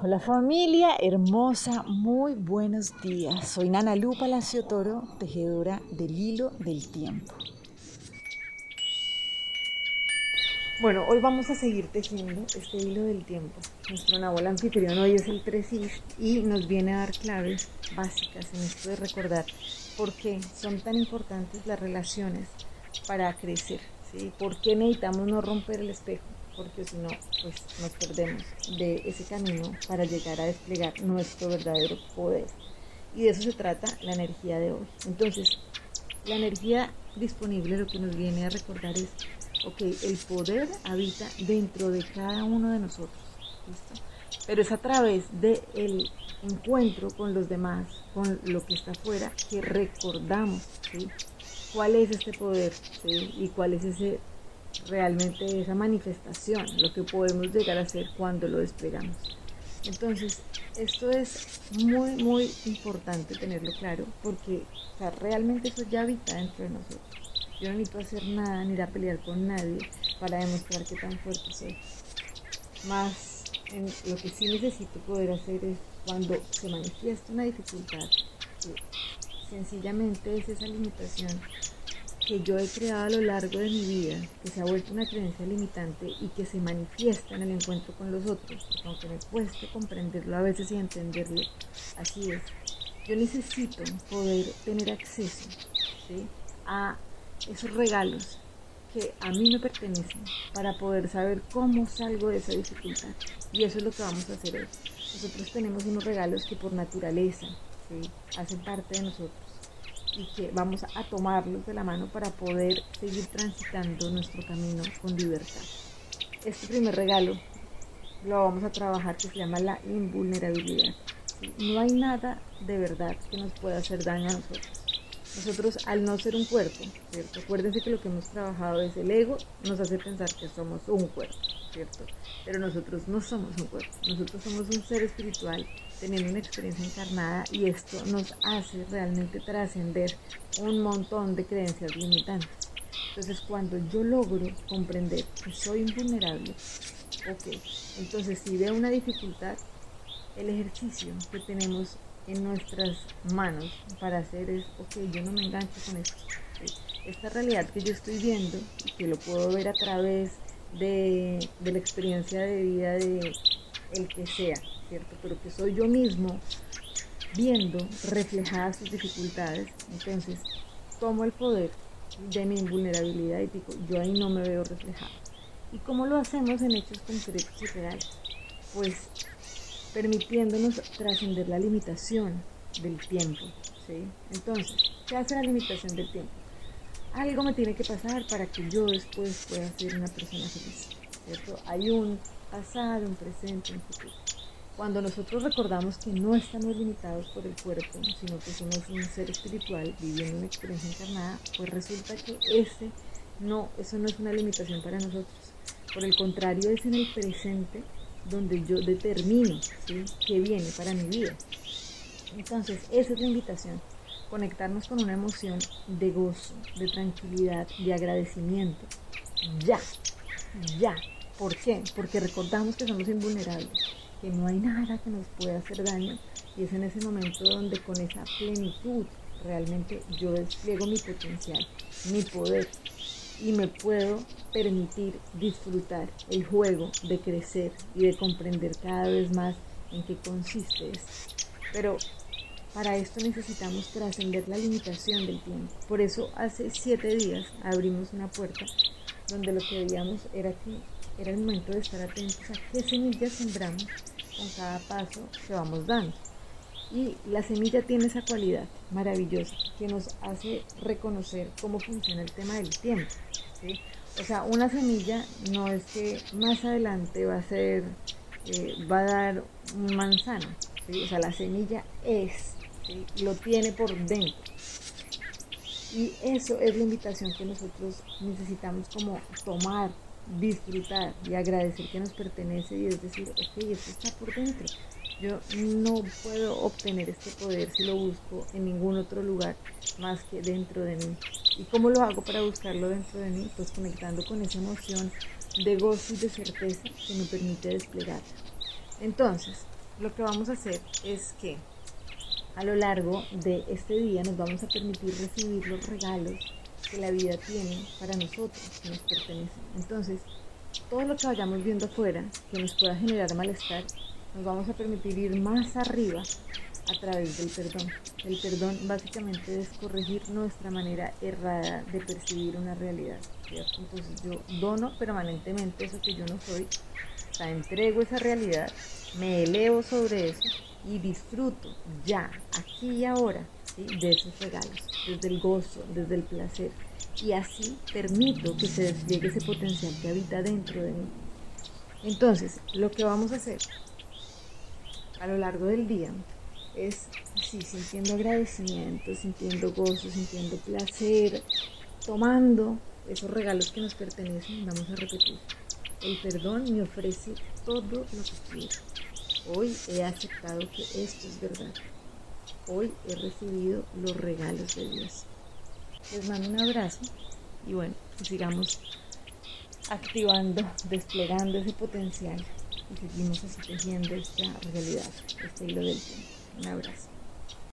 Hola familia hermosa, muy buenos días. Soy Nana Lu Palacio Toro, tejedora del hilo del tiempo. Bueno, hoy vamos a seguir tejiendo este hilo del tiempo. Nuestro Nahual anfitrión hoy es el 3 y nos viene a dar claves básicas en esto de recordar por qué son tan importantes las relaciones para crecer. ¿Por qué necesitamos no romper el espejo? Porque si no, pues nos perdemos de ese camino para llegar a desplegar nuestro verdadero poder. Y de eso se trata la energía de hoy. Entonces, la energía disponible lo que nos viene a recordar es, ok, el poder habita dentro de cada uno de nosotros, ¿listo? Pero es a través del encuentro con los demás, con lo que está afuera, que recordamos. ¿Cuál es este poder? ¿Y cuál es ese realmente esa manifestación, lo que podemos llegar a hacer cuando lo desplegamos. Entonces, esto es muy, muy importante tenerlo claro porque realmente eso ya habita dentro de nosotros. Yo no necesito hacer nada ni ir a pelear con nadie para demostrar que tan fuerte soy. Más lo que sí necesito poder hacer es cuando se manifiesta una dificultad, sencillamente es esa limitación que yo he creado a lo largo de mi vida, que se ha vuelto una creencia limitante y que se manifiesta en el encuentro con los otros, aunque me cueste comprenderlo a veces y entenderlo, así es. Yo necesito poder tener acceso a esos regalos que a mí me pertenecen para poder saber cómo salgo de esa dificultad. Y eso es lo que vamos a hacer hoy. Nosotros tenemos unos regalos que por naturaleza hacen parte de nosotros y que vamos a tomarlos de la mano para poder seguir transitando nuestro camino con libertad. Este primer regalo lo vamos a trabajar que se llama la invulnerabilidad. No hay nada de verdad que nos pueda hacer daño a nosotros. Nosotros al no ser un cuerpo, ¿cierto? Acuérdense que lo que hemos trabajado es el ego, nos hace pensar que somos un cuerpo, ¿cierto? Pero nosotros no somos un cuerpo, nosotros somos un ser espiritual teniendo una experiencia encarnada y esto nos hace realmente trascender un montón de creencias limitantes. Entonces cuando yo logro comprender que soy invulnerable, ok, entonces si veo una dificultad, el ejercicio que tenemos en nuestras manos para hacer es, ok, yo no me engancho con esto. Esta realidad que yo estoy viendo que lo puedo ver a través de, la experiencia de vida de el que sea, ¿cierto? Pero que soy yo mismo viendo reflejadas sus dificultades. Entonces, tomo el poder de mi invulnerabilidad y digo, yo ahí no me veo reflejado. ¿Y cómo lo hacemos en hechos concretos y reales? Pues permitiéndonos trascender la limitación del tiempo. ¿sí? Entonces, ¿qué hace la limitación del tiempo? Algo me tiene que pasar para que yo después pueda ser una persona feliz. Hay un pasado, un presente, un futuro. Cuando nosotros recordamos que no estamos limitados por el cuerpo, sino que somos un ser espiritual viviendo una experiencia encarnada, pues resulta que ese no, eso no es una limitación para nosotros. Por el contrario, es en el presente donde yo determino qué viene para mi vida. Entonces, esa es la invitación, conectarnos con una emoción de gozo, de tranquilidad, de agradecimiento. Ya, ya, ¿Por qué? Porque recordamos que somos invulnerables, que no hay nada que nos pueda hacer daño y es en ese momento donde con esa plenitud realmente yo despliego mi potencial, mi poder y me puedo permitir disfrutar el juego de crecer y de comprender cada vez más en qué consiste esto. Pero para esto necesitamos trascender la limitación del tiempo. Por eso hace siete días abrimos una puerta donde lo que veíamos era que era el momento de estar atentos a qué semillas sembramos con cada paso que vamos dando. Y la semilla tiene esa cualidad maravillosa que nos hace reconocer cómo funciona el tema del tiempo. O sea, una semilla no es que más adelante va a ser, eh, va a dar un manzana. O sea, la semilla es, lo tiene por dentro. Y eso es la invitación que nosotros necesitamos como tomar disfrutar y agradecer que nos pertenece y es decir, ok, esto está por dentro. Yo no puedo obtener este poder si lo busco en ningún otro lugar más que dentro de mí. ¿Y cómo lo hago para buscarlo dentro de mí? Pues conectando con esa emoción de gozo y de certeza que me permite desplegar. Entonces, lo que vamos a hacer es que a lo largo de este día nos vamos a permitir recibir los regalos que la vida tiene para nosotros, que nos pertenecen. Entonces, todo lo que vayamos viendo afuera que nos pueda generar malestar, nos vamos a permitir ir más arriba a través del perdón. El perdón básicamente es corregir nuestra manera errada de percibir una realidad. Entonces yo dono permanentemente eso que yo no soy, sea, entrego esa realidad, me elevo sobre eso y disfruto ya, aquí y ahora, de esos regalos, desde el gozo, desde el placer. Y así permito que se despliegue ese potencial que habita dentro de mí. Entonces, lo que vamos a hacer a lo largo del día es así, sintiendo agradecimiento, sintiendo gozo, sintiendo placer, tomando esos regalos que nos pertenecen, vamos a repetir. El perdón me ofrece todo lo que quiero. Hoy he aceptado que esto es verdad. Hoy he recibido los regalos de Dios. Les mando un abrazo y bueno, sigamos activando, desplegando ese potencial y seguimos así tejiendo esta realidad, este hilo del tiempo. Un abrazo.